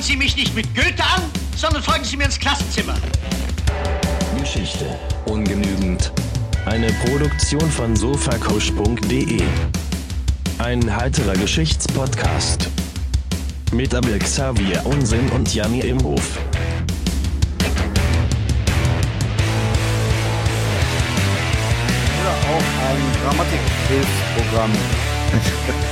Starren Sie mich nicht mit Goethe an, sondern folgen Sie mir ins Klassenzimmer. Geschichte ungenügend. Eine Produktion von sofakusch.de. Ein heiterer Geschichtspodcast. Mit Abel Xavier Unsinn und Janni Imhof. Oder auch ein Grammatik-Hilfsprogramm.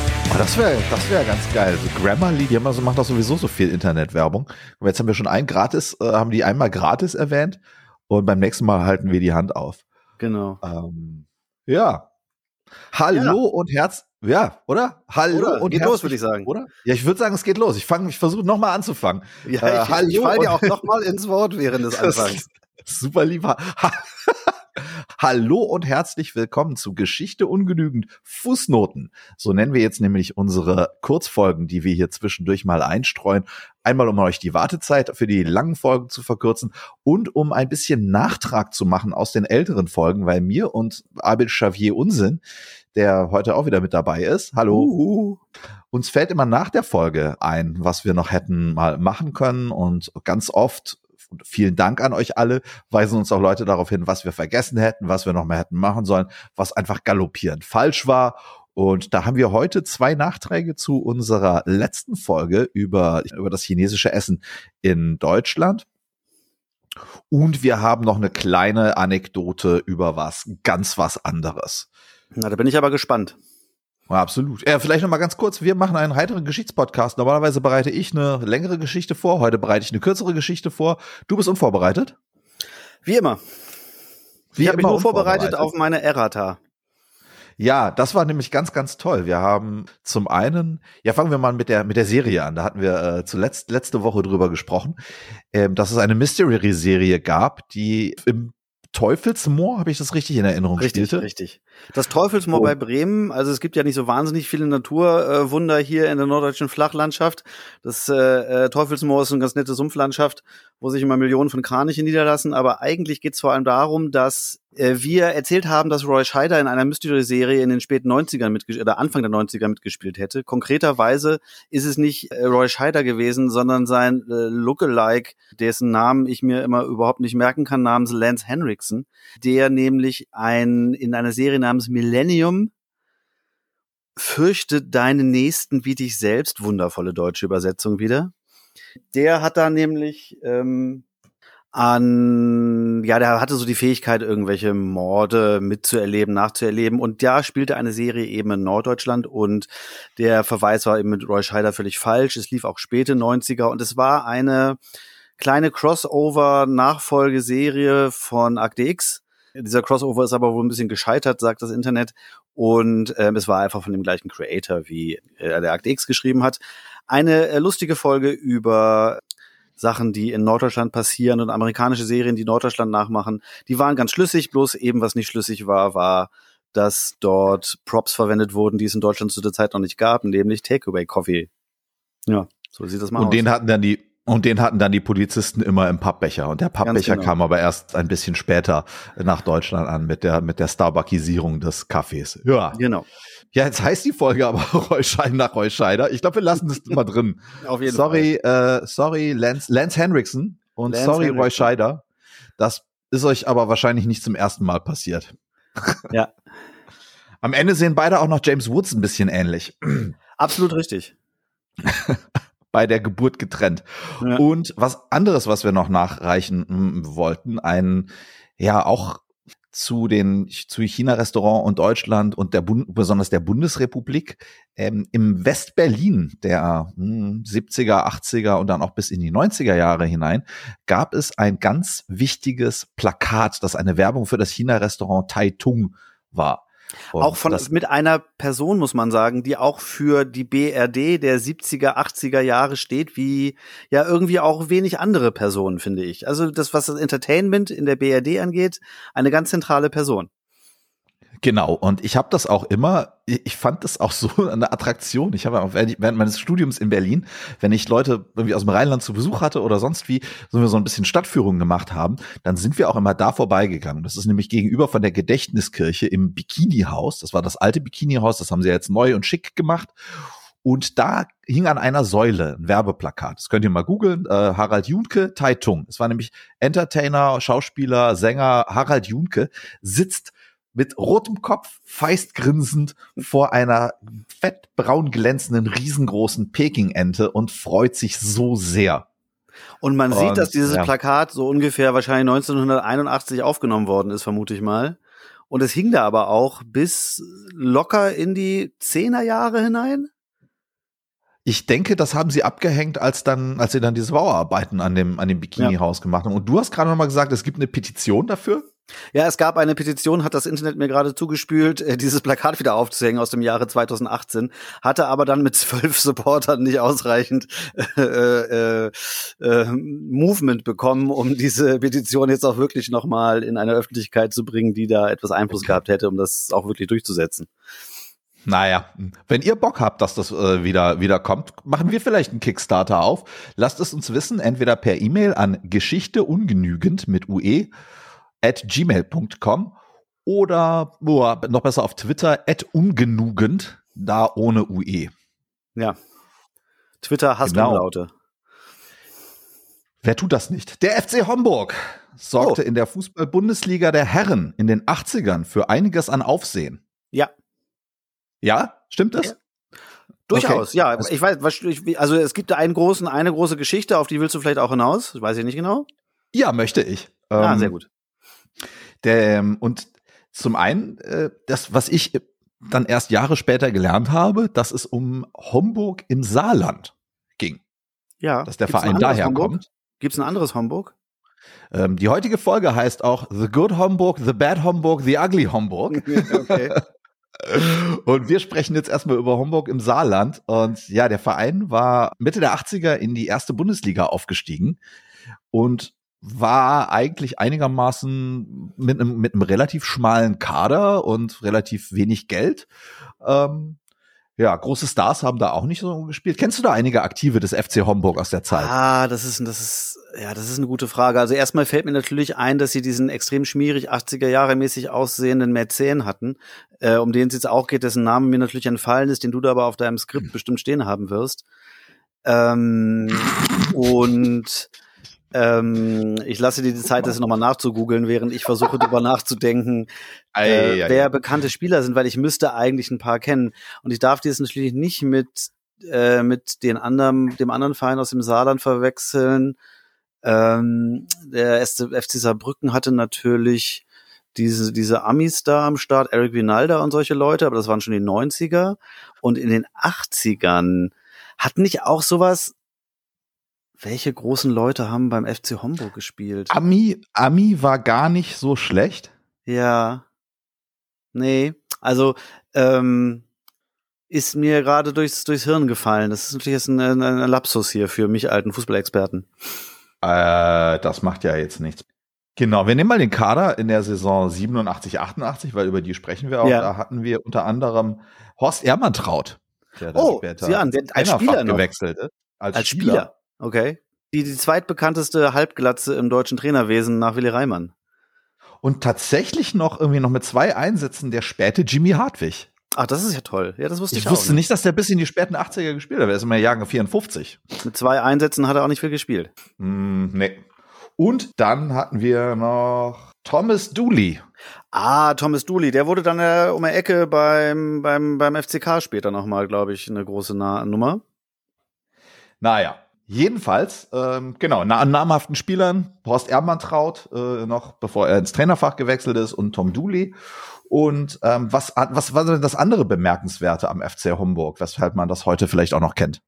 Oh, das wäre das wär ganz geil. So Grammarly, die haben also, machen doch sowieso so viel Internetwerbung. Und jetzt haben wir schon ein gratis, äh, haben die einmal gratis erwähnt und beim nächsten Mal halten wir die Hand auf. Genau. Ähm, ja. Hallo Ja. und Herz, ja, oder? Hallo Oder? und Geht los, würde ich sagen. Oder? Ja, ich würde sagen, es geht los. Ich fange, ich versuche nochmal anzufangen. Ja, Äh, ich, ich fall dir auch noch mal ins Wort während des Anfangs. Super lieb. Ha- Hallo und herzlich willkommen zu Geschichte ungenügend Fußnoten. So nennen wir jetzt nämlich unsere Kurzfolgen, die wir hier zwischendurch mal einstreuen. Einmal, um euch die Wartezeit für die langen Folgen zu verkürzen und um ein bisschen Nachtrag zu machen aus den älteren Folgen, weil mir und Abel Xavier Unsinn, der heute auch wieder mit dabei ist, hallo, Uh, uns fällt immer nach der Folge ein, was wir noch hätten mal machen können und ganz oft und vielen Dank an euch alle, weisen uns auch Leute darauf hin, was wir vergessen hätten, was wir noch mehr hätten machen sollen, was einfach galoppierend falsch war. Und da haben wir heute zwei Nachträge zu unserer letzten Folge über, über das chinesische Essen in Deutschland. Und wir haben noch eine kleine Anekdote über was ganz was anderes. na, da bin ich aber gespannt. Ja, absolut. Ja, vielleicht noch mal ganz kurz. Wir machen einen heiteren Geschichtspodcast. Normalerweise bereite ich eine längere Geschichte vor. Heute bereite ich eine kürzere Geschichte vor. Du bist unvorbereitet? Wie immer. Wie ich habe mich nur vorbereitet unvorbereitet. auf meine Errata. Ja, das war nämlich ganz, ganz toll. Wir haben zum einen, ja, fangen wir mal mit der mit der Serie an. Da hatten wir äh, zuletzt letzte Woche drüber gesprochen, ähm, dass es eine Mystery-Serie gab, die im Teufelsmoor, habe ich das richtig in Erinnerung Richtig, spielte? richtig. Das Teufelsmoor Oh. bei Bremen, also es gibt ja nicht so wahnsinnig viele Naturwunder hier in der norddeutschen Flachlandschaft. Das äh, äh, Teufelsmoor ist eine ganz nette Sumpflandschaft, wo sich immer Millionen von Kranichen niederlassen. Aber eigentlich geht es vor allem darum, dass äh, wir erzählt haben, dass Roy Scheider in einer Mystery-Serie in den späten 90ern mitgespielt oder Anfang der 90er mitgespielt hätte. Konkreterweise ist es nicht äh, Roy Scheider gewesen, sondern sein äh, Lookalike, dessen Namen ich mir immer überhaupt nicht merken kann, namens Lance Henriksen, der nämlich ein in einer Serie namens Millennium Fürchte deinen Nächsten wie dich selbst, wundervolle deutsche Übersetzung wieder. Der hat da nämlich ähm, an, ja, der hatte so die Fähigkeit, irgendwelche Morde mitzuerleben, nachzuerleben. Und da spielte eine Serie eben in Norddeutschland und der Verweis war eben mit Roy Scheider völlig falsch. Es lief auch späte 90er und es war eine kleine Crossover-Nachfolgeserie von Akte X. Dieser Crossover ist aber wohl ein bisschen gescheitert, sagt das Internet. Und ähm, es war einfach von dem gleichen Creator, wie äh, der Akte X geschrieben hat. Eine äh, lustige Folge über Sachen, die in Norddeutschland passieren und amerikanische Serien, die Norddeutschland nachmachen. Die waren ganz schlüssig, bloß eben was nicht schlüssig war, war, dass dort Props verwendet wurden, die es in Deutschland zu der Zeit noch nicht gab, nämlich Takeaway Coffee. Ja, so sieht das mal Und aus. den hatten dann die und den hatten dann die Polizisten immer im Pappbecher. Und der Pappbecher genau. kam aber erst ein bisschen später nach Deutschland an mit der, mit der Starbuckisierung des Kaffees. Ja. Genau. Ja, jetzt heißt die Folge aber Reuscheider nach Reuscheider. Ich glaube, wir lassen das mal drin. Auf jeden sorry, äh, sorry, Lance, Lance Henriksen und Lance sorry, Henriksen. Reuscheider. Das ist euch aber wahrscheinlich nicht zum ersten Mal passiert. Ja. Am Ende sehen beide auch noch James Woods ein bisschen ähnlich. Absolut richtig. Bei der Geburt getrennt. Ja. Und was anderes, was wir noch nachreichen mm, wollten, ein, ja, auch zu den, zu China-Restaurant und Deutschland und der Bund, besonders der Bundesrepublik, ähm, im West-Berlin der hm, 70er, 80er und dann auch bis in die 90er Jahre hinein, gab es ein ganz wichtiges Plakat, das eine Werbung für das China-Restaurant Tai Tung war. Und auch von mit einer Person muss man sagen, die auch für die BRD der 70er, 80er Jahre steht, wie ja irgendwie auch wenig andere Personen, finde ich. Also das, was das Entertainment in der BRD angeht, eine ganz zentrale Person. Genau, und ich habe das auch immer, ich fand das auch so eine Attraktion. Ich habe auch während ich- während meines Studiums in Berlin, wenn ich Leute irgendwie aus dem Rheinland zu Besuch hatte oder sonst wie, so wir so ein bisschen Stadtführungen gemacht haben, dann sind wir auch immer da vorbeigegangen. Das ist nämlich gegenüber von der Gedächtniskirche im Bikini-Haus. Das war das alte Bikini-Haus, das haben sie jetzt neu und schick gemacht. Und da hing an einer Säule ein Werbeplakat. Das könnt ihr mal googeln. Äh, Harald Junke, Taitung. Es war nämlich Entertainer, Schauspieler, Sänger Harald Junke sitzt mit rotem Kopf, feistgrinsend vor einer fettbraun glänzenden, riesengroßen Peking-Ente und freut sich so sehr. Und man Und, sieht, dass dieses ja. Plakat so ungefähr wahrscheinlich 1981 aufgenommen worden ist, vermute ich mal. Und es hing da aber auch bis locker in die Zehnerjahre hinein. Ich denke, das haben sie abgehängt, als dann, als sie dann diese Bauarbeiten an dem, an dem Bikini-Haus gemacht haben. Und du hast gerade noch mal gesagt, es gibt eine Petition dafür? Ja, es gab eine Petition, hat das Internet mir gerade zugespült, äh, dieses Plakat wieder aufzuhängen aus dem Jahre 2018, hatte aber dann mit zwölf Supportern nicht ausreichend äh, äh, äh, Movement bekommen, um diese Petition jetzt auch wirklich nochmal in eine Öffentlichkeit zu bringen, die da etwas Einfluss gehabt hätte, um das auch wirklich durchzusetzen. Naja, wenn ihr Bock habt, dass das äh, wieder, wieder kommt, machen wir vielleicht einen Kickstarter auf. Lasst es uns wissen, entweder per E-Mail an geschichteungenügend mit UE at gmail.com oder oh, noch besser auf Twitter at ungenugend, da ohne. UE. Ja. Twitter hasst Genau. Umlaute. Wer tut das nicht? Der FC Homburg sorgte Oh. in der Fußball-Bundesliga der Herren in den 80ern für einiges an Aufsehen. Ja, Ja, stimmt das? durchaus. Okay. Ja, ich weiß, was- ich- also es gibt da einen großen, eine große Geschichte, auf die willst du vielleicht auch hinaus. Das weiß ich nicht genau. Ja, möchte ich. ah, Ähm, sehr gut. Der, ähm, und zum einen, äh, das, was ich dann erst Jahre später gelernt habe, dass es um Homburg im Saarland ging. Ja. Dass der Gibt's ein Verein daher Homburg? kommt. Gibt's ein anderes Homburg? Ähm, die heutige Folge heißt auch The Good Homburg, The Bad Homburg, The Ugly Homburg. okay. Und wir sprechen jetzt erstmal über Homburg im Saarland. Und ja, der Verein war Mitte der 80er in die erste Bundesliga aufgestiegen und war eigentlich einigermaßen mit einem, mit einem relativ schmalen Kader und relativ wenig Geld. Ähm, ja, große Stars haben da auch nicht so gespielt. Kennst du da einige Aktive des FC Homburg aus der Zeit? Ah, das ist, das ist, ja, das ist eine gute Frage. Also erstmal fällt mir natürlich ein, dass sie diesen extrem schmierig 80er Jahre mäßig aussehenden Mäzen hatten, äh, um den es jetzt auch geht, dessen Name mir natürlich entfallen ist, den du da aber auf deinem Skript bestimmt stehen haben wirst. Ähm, und ähm, ich lasse dir die Zeit, das nochmal nachzugoogeln, während ich versuche, darüber nachzudenken, äh, wer ei. bekannte Spieler sind, weil ich müsste eigentlich ein paar kennen. Und ich darf die jetzt natürlich nicht mit, äh, mit den anderen, dem anderen Verein aus dem Saarland verwechseln. Ähm, der FC Saarbrücken hatte natürlich diese, diese Amis da am Start, Eric Vinalda und solche Leute, aber das waren schon die 90er. Und in den 80ern hat nicht auch sowas, welche großen Leute haben beim FC Homburg gespielt? Ami, Ami war gar nicht so schlecht. Ja. Nee, also ähm, ist mir gerade durchs, durchs Hirn gefallen. Das ist natürlich jetzt ein, ein, ein Lapsus hier für mich alten Fußballexperten. Äh, das macht ja jetzt nichts. Genau, wir nehmen mal den Kader in der Saison 87, 88, weil über die sprechen wir auch. Ja. Da hatten wir unter anderem Horst Ehrmantraut, der dann Oh, später sieh an, als Spieler gewechselt ist. Als, Als Spieler. Okay. Die, die zweitbekannteste Halbglatze im deutschen Trainerwesen nach Willi Reimann. Und tatsächlich noch irgendwie noch mit zwei Einsätzen der späte Jimmy Hartwig. Ach, das ist ja toll. Ja, das wusste ich, Ich auch. wusste nicht, dass der bis in die späten 80er gespielt hat. Er ist immer Jahrgang 54. Mit zwei Einsätzen hat er auch nicht viel gespielt. Hm, nee. Und dann hatten wir noch Thomas Dooley. Ah, Thomas Dooley, der wurde dann äh, um die Ecke beim, beim, beim FCK später nochmal, glaube ich, eine große Na Nummer. Naja, jedenfalls, ähm, genau, na, an namhaften Spielern, Horst Ehrmantraut, äh, noch bevor er ins Trainerfach gewechselt ist und Tom Dooley. Und ähm, was, was war denn das andere Bemerkenswerte am FC Homburg, weshalb man das heute vielleicht auch noch kennt?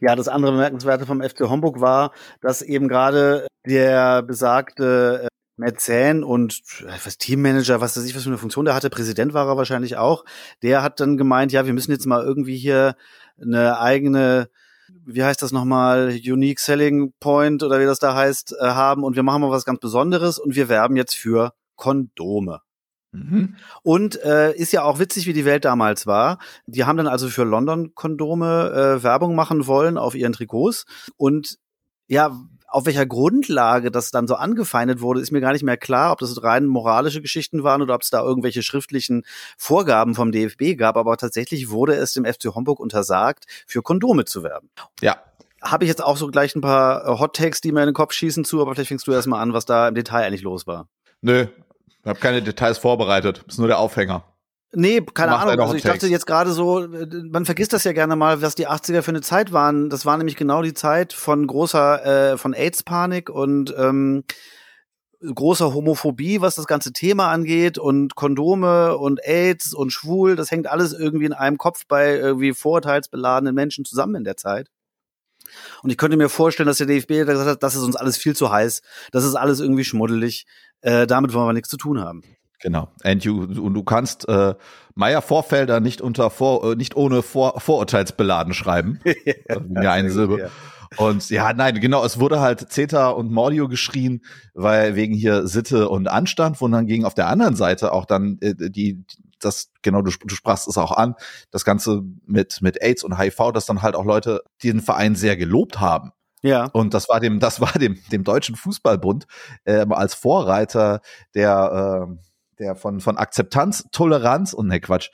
Ja, das andere Bemerkenswerte vom FC Homburg war, dass eben gerade der besagte äh, Mäzen und äh, was Teammanager, was weiß ich, was für eine Funktion der hatte, Präsident war er wahrscheinlich auch, der hat dann gemeint, ja, wir müssen jetzt mal irgendwie hier eine eigene, wie heißt das nochmal, Unique Selling Point oder wie das da heißt, äh, haben und wir machen mal was ganz Besonderes und wir werben jetzt für Kondome. Mhm. Und äh, ist ja auch witzig, wie die Welt damals war. Die haben dann also für London Kondome äh, Werbung machen wollen auf ihren Trikots. Und ja, auf welcher Grundlage das dann so angefeindet wurde, ist mir gar nicht mehr klar, ob das rein moralische Geschichten waren oder ob es da irgendwelche schriftlichen Vorgaben vom DFB gab. Aber tatsächlich wurde es dem FC Homburg untersagt, für Kondome zu werben. Ja, habe ich jetzt auch so gleich ein paar äh, Hot Takes, die mir in den Kopf schießen zu, aber vielleicht fängst du erstmal an, was da im Detail eigentlich los war. Nö, ich habe keine Details vorbereitet. Ist nur der Aufhänger. Nee, keine Ahnung. Also ich dachte jetzt gerade so, äh, man vergisst das ja gerne mal, was die 80er für eine Zeit waren. Das war nämlich genau die Zeit von großer, äh, von AIDS-Panik und ähm, großer Homophobie, was das ganze Thema angeht und Kondome und AIDS und schwul, das hängt alles irgendwie in einem Kopf bei irgendwie vorurteilsbeladenen Menschen zusammen in der Zeit. Und ich könnte mir vorstellen, dass der DFB gesagt hat, das ist uns alles viel zu heiß, das ist alles irgendwie schmuddelig, äh, damit wollen wir nichts zu tun haben. Genau. And you, und du kannst äh, Meier Vorfelder nicht unter vor, äh, nicht ohne vor, vorurteilsbeladen schreiben. Ja, eine Silbe. Ja. Und ja, nein, genau, es wurde halt Zeta und Mordio geschrien, weil wegen hier Sitte und Anstand, wo dann ging auf der anderen Seite auch dann äh, die, das, genau, du, du sprachst es auch an, das Ganze mit, mit AIDS und HIV, dass dann halt auch Leute den Verein sehr gelobt haben. Ja. Und das war dem, das war dem, dem Deutschen Fußballbund ähm, als Vorreiter der, äh, der von, von Akzeptanz, Toleranz und ne Quatsch,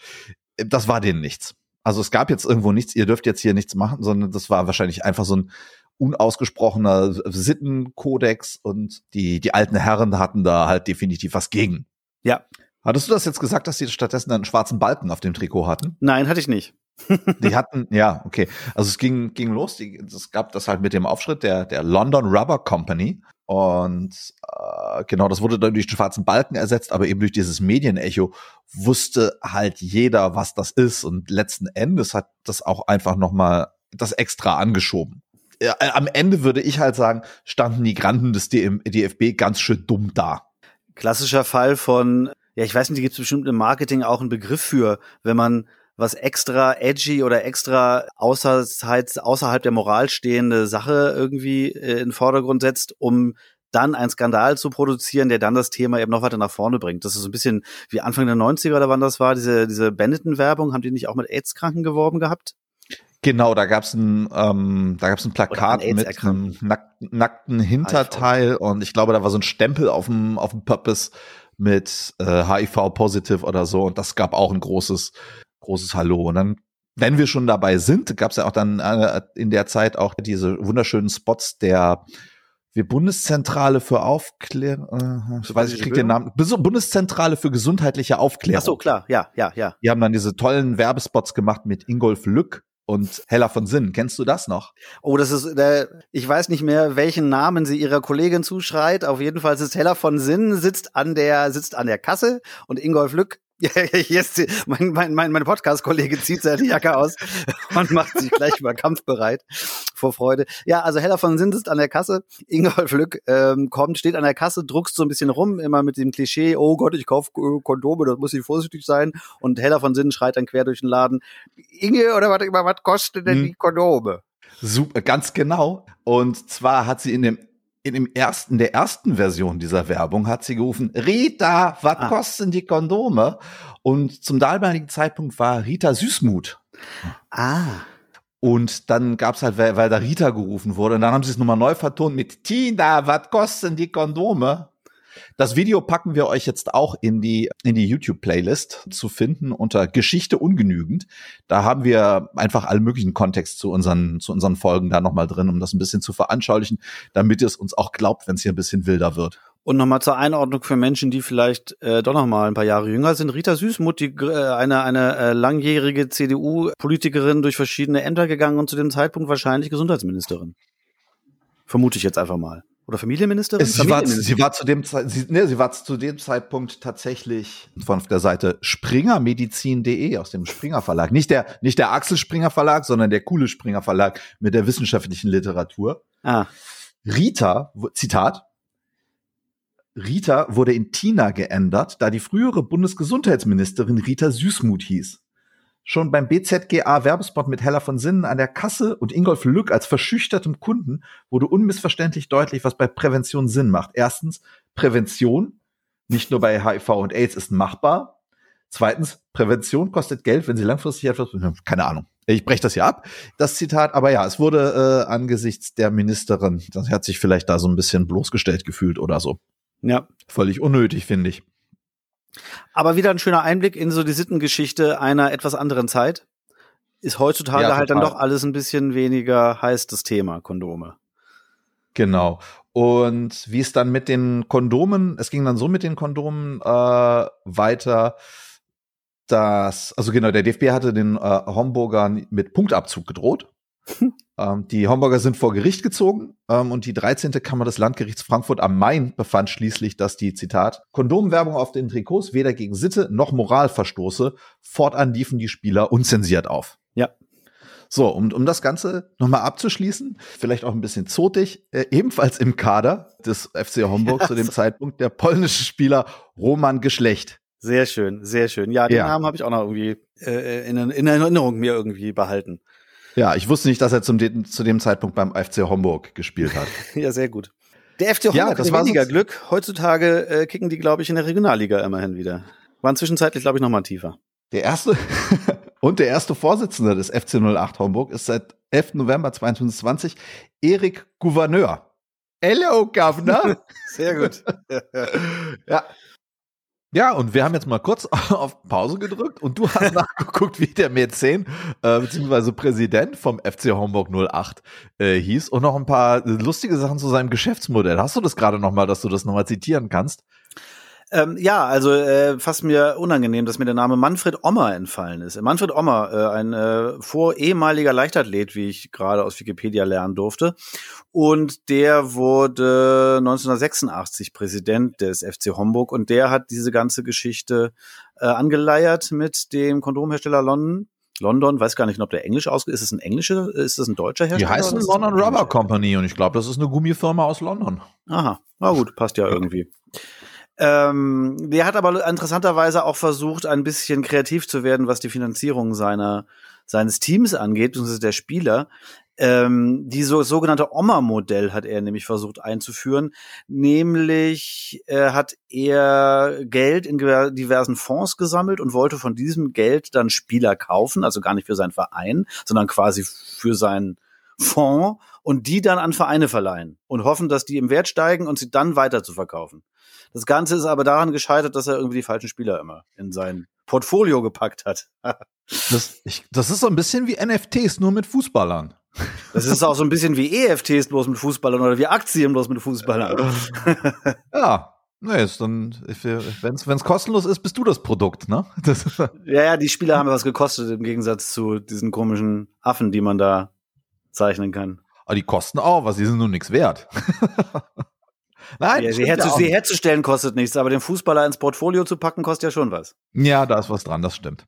äh, das war denen nichts. Also es gab jetzt irgendwo nichts, ihr dürft jetzt hier nichts machen, sondern das war wahrscheinlich einfach so ein unausgesprochener Sittenkodex und die, die alten Herren hatten da halt definitiv was gegen. Ja. Hattest du das jetzt gesagt, dass sie stattdessen einen schwarzen Balken auf dem Trikot hatten? Nein, hatte ich nicht. Die hatten, ja, okay. Also es ging, ging los, die, es gab das halt mit dem Aufschritt der, der London Rubber Company. Und äh, genau, das wurde dann durch den schwarzen Balken ersetzt, aber eben durch dieses Medienecho wusste halt jeder, was das ist. Und letzten Endes hat das auch einfach nochmal das extra angeschoben. Äh, am Ende würde ich halt sagen, standen die Granden des DFB ganz schön dumm da. Klassischer Fall von, ja, ich weiß nicht, gibt es bestimmt im Marketing auch einen Begriff für, wenn man was extra edgy oder extra außerhalb, außerhalb der Moral stehende Sache irgendwie äh, in den Vordergrund setzt, um dann einen Skandal zu produzieren, der dann das Thema eben noch weiter nach vorne bringt. Das ist so ein bisschen wie Anfang der 90er oder wann das war, diese, diese Benetton-Werbung, haben die nicht auch mit AIDS-Kranken geworben gehabt? Genau, da gab's ein, ähm, da gab's ein Plakat AIDS mit einem nackten, nackten Hinterteil und ich glaube, da war so ein Stempel auf dem auf dem Purpose mit äh, HIV positive oder so und das gab auch ein großes großes Hallo und dann wenn wir schon dabei sind, gab's ja auch dann äh, in der Zeit auch diese wunderschönen Spots der wir Bundeszentrale für Aufklärung, äh, ich weiß ich krieg den Namen, Bundeszentrale für gesundheitliche Aufklärung. Ach so, klar, ja, ja, ja. Die haben dann diese tollen Werbespots gemacht mit Ingolf Lück und Hella von Sinn. Kennst du das noch? Oh, das ist, äh, ich weiß nicht mehr, welchen Namen sie ihrer Kollegin zuschreit. Auf jeden Fall ist Hella von Sinn, sitzt an der, sitzt an der Kasse und Ingolf Lück, jetzt, mein, mein, mein, mein Podcast-Kollege zieht seine Jacke aus und macht sich gleich mal kampfbereit vor Freude. Ja, also Hella von Sinn sitzt an der Kasse, Ingolf Lück ähm, kommt, steht an der Kasse, druckst so ein bisschen rum, immer mit dem Klischee, oh Gott, ich kaufe äh, Kondome, das muss ich vorsichtig sein. Und Hella von Sinn schreit dann quer durch den Laden, Inge, oder was, was kostet denn Hm. die Kondome? Super, ganz genau. Und zwar hat sie in dem in dem ersten, der ersten Version dieser Werbung hat sie gerufen, Rita, was Ah. kosten die Kondome? Und zum damaligen Zeitpunkt war Rita Süßmut. Ah. Und dann gab's halt, weil, weil da Rita gerufen wurde, und dann haben sie es nochmal neu vertont mit Tina, was kosten die Kondome? Das Video packen wir euch jetzt auch in die, in die YouTube-Playlist zu finden unter Geschichte ungenügend. Da haben wir einfach allen möglichen Kontext zu unseren, zu unseren Folgen da nochmal drin, um das ein bisschen zu veranschaulichen, damit ihr es uns auch glaubt, wenn es hier ein bisschen wilder wird. Und nochmal zur Einordnung für Menschen, die vielleicht äh, doch noch mal ein paar Jahre jünger sind. Rita Süßmuth, die, äh, eine, eine äh, langjährige CDU-Politikerin durch verschiedene Ämter gegangen und zu dem Zeitpunkt wahrscheinlich Gesundheitsministerin. Vermute ich jetzt einfach mal. Oder Familienministerin? Sie war, Familienministerin. sie war zu dem sie, nee, sie war zu dem Zeitpunkt tatsächlich von der Seite springermedizin.de aus dem Springer Verlag. Nicht der, nicht der Axel Springer Verlag, sondern der coole Springer Verlag mit der wissenschaftlichen Literatur. ah, Rita, Zitat, Rita wurde in Tina geändert, da die frühere Bundesgesundheitsministerin Rita Süßmuth hieß. Schon beim BZGA-Werbespot mit Hella von Sinnen an der Kasse und Ingolf Lück als verschüchtertem Kunden wurde unmissverständlich deutlich, was bei Prävention Sinn macht. Erstens, Prävention, nicht nur bei HIV und AIDS, ist machbar. Zweitens, Prävention kostet Geld, wenn sie langfristig etwas, keine Ahnung. Ich breche das hier ab, das Zitat, aber ja, es wurde äh, angesichts der Ministerin, das hat sich vielleicht da so ein bisschen bloßgestellt gefühlt oder so. Ja. Völlig unnötig, finde ich. Aber wieder ein schöner Einblick in so die Sittengeschichte einer etwas anderen Zeit. Ist heutzutage Ja, halt dann doch alles ein bisschen weniger heiß, das Thema Kondome. Genau. Und wie es dann mit den Kondomen, es ging dann so mit den Kondomen äh, weiter, dass, also genau, der DFB hatte den äh, Homburgern mit Punktabzug gedroht. ähm, die Homburger sind vor Gericht gezogen ähm, und die 13. Kammer des Landgerichts Frankfurt am Main befand schließlich, dass die, Zitat, Kondomwerbung auf den Trikots weder gegen Sitte noch Moral verstoße. Fortan liefen die Spieler unzensiert auf. Ja. So, um, um das Ganze nochmal abzuschließen, vielleicht auch ein bisschen zotig, äh, ebenfalls im Kader des FC Homburg Ja, zu dem so. Zeitpunkt der polnische Spieler Roman Geschlecht. Sehr schön, sehr schön. Ja, den Ja. Namen habe ich auch noch irgendwie äh, in, in Erinnerung mir irgendwie behalten. Ja, ich wusste nicht, dass er zum, de- zu dem Zeitpunkt beim FC Homburg gespielt hat. Ja, sehr gut. Der FC Homburg Ja, das war weniger Glück. Heutzutage äh, kicken die, glaube ich, in der Regionalliga immerhin wieder. Waren zwischenzeitlich, glaube ich, noch mal tiefer. Der erste und der erste Vorsitzende des FC 08 Homburg ist seit 11. November 2020 Erik Gouverneur. Hello, Governor. Sehr gut. ja. Ja, und wir haben jetzt mal kurz auf Pause gedrückt und du hast nachgeguckt, wie der Mäzen, äh, beziehungsweise Präsident vom FC Homburg 08 äh, hieß und noch ein paar lustige Sachen zu seinem Geschäftsmodell. Hast du das gerade noch mal, dass du das noch mal zitieren kannst? Ähm, ja, also äh, fast mir unangenehm, dass mir der Name Manfred Ommer entfallen ist. Manfred Ommer, äh, ein äh, vor ehemaliger Leichtathlet, wie ich gerade aus Wikipedia lernen durfte. Und der wurde 1986 Präsident des FC Homburg und der hat diese ganze Geschichte äh, angeleiert mit dem Kondomhersteller London. London, weiß gar nicht, ob der Englisch ausgeht. Ist es ein englischer, ist es ein deutscher Die Hersteller? heißen es ein London Rubber? Company und ich glaube, das ist eine Gummifirma aus London. Aha, na gut, passt ja irgendwie. Ähm, der hat aber interessanterweise auch versucht, ein bisschen kreativ zu werden, was die Finanzierung seiner seines Teams angeht, beziehungsweise der Spieler. Ähm, die so, sogenannte Oma-Modell hat er nämlich versucht einzuführen. Nämlich äh, hat er Geld in diversen Fonds gesammelt und wollte von diesem Geld dann Spieler kaufen, also gar nicht für seinen Verein, sondern quasi für seinen Fonds und die dann an Vereine verleihen und hoffen, dass die im Wert steigen und sie dann weiter zu verkaufen. Das Ganze ist aber daran gescheitert, dass er irgendwie die falschen Spieler immer in sein Portfolio gepackt hat. Das, ich, das ist so ein bisschen wie NFTs, nur mit Fußballern. Das ist auch so ein bisschen wie EFTs bloß mit Fußballern oder wie Aktien bloß mit Fußballern. Ja, nee, ist dann, wenn es kostenlos ist, bist du das Produkt, ne? Das, Ja, ja, die Spieler haben was gekostet im Gegensatz zu diesen komischen Affen, die man da zeichnen kann. aber die kosten auch was, die sind nur nichts wert. Nein, Ja, sie, herzu, sie herzustellen kostet nichts, aber den Fußballer ins Portfolio zu packen, kostet ja schon was. ja, da ist was dran, das stimmt.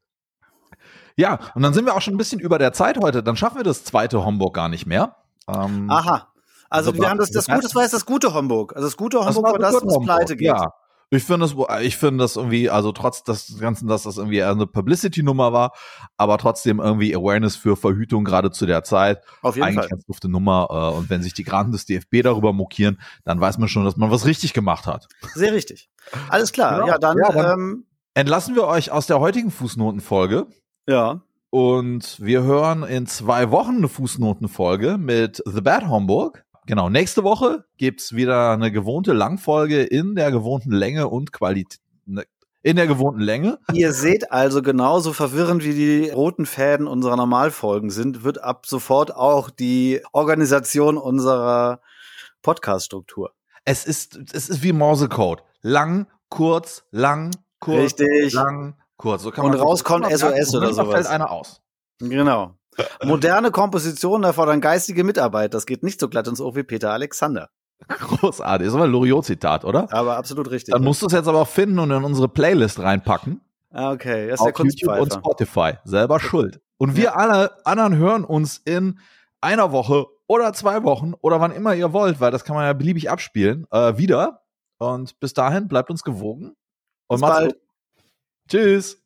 Ja, und dann sind wir auch schon ein bisschen über der Zeit heute. Dann schaffen wir das zweite Homburg gar nicht mehr. Ähm, Aha. Also, Also, wir haben das, das das- Gute, das war jetzt das gute Homburg. Also das gute das Homburg war war das, was pleite geht. Ja. Ich finde das, ich finde das irgendwie, also trotz des Ganzen, dass das irgendwie eine Publicity-Nummer war, aber trotzdem irgendwie Awareness für Verhütung gerade zu der Zeit. Auf jeden Eigentlich Fall. ganz dufte Nummer. Äh, und wenn sich die Graden des DFB darüber mokieren, dann weiß man schon, dass man was richtig gemacht hat. Sehr richtig. Alles klar. Genau. Ja, dann, Ja, dann- ähm, Entlassen wir euch aus der heutigen Fußnotenfolge. ja. Und wir hören in zwei Wochen eine Fußnotenfolge mit The Bad Homburg. Genau, nächste Woche gibt's wieder eine gewohnte Langfolge in der gewohnten Länge und Qualität. In der gewohnten Länge. Ihr seht also genauso verwirrend wie die roten Fäden unserer Normalfolgen sind, wird ab sofort auch die Organisation unserer Podcast-Struktur. Es ist, es ist wie Morsecode. Lang, kurz, lang, kurz, Richtig. lang, kurz. So kann Und man rauskommt Ja, SOS oder sowas. fällt einer aus. Genau. Moderne Kompositionen erfordern geistige Mitarbeit. Das geht nicht so glatt ins Ohr wie Peter Alexander. Großartig. Ist aber ein Loriot-Zitat, oder? Aber absolut richtig. Dann musst du es jetzt aber auch finden und in unsere Playlist reinpacken. ah, okay, das ist der auf YouTube und. Spotify. Selber schuld. Und wir alle anderen hören uns in einer Woche oder zwei Wochen oder wann immer ihr wollt, weil das kann man ja beliebig abspielen, äh, wieder. Und bis dahin bleibt uns gewogen. Und Bis macht's bald. gut. Tschüss.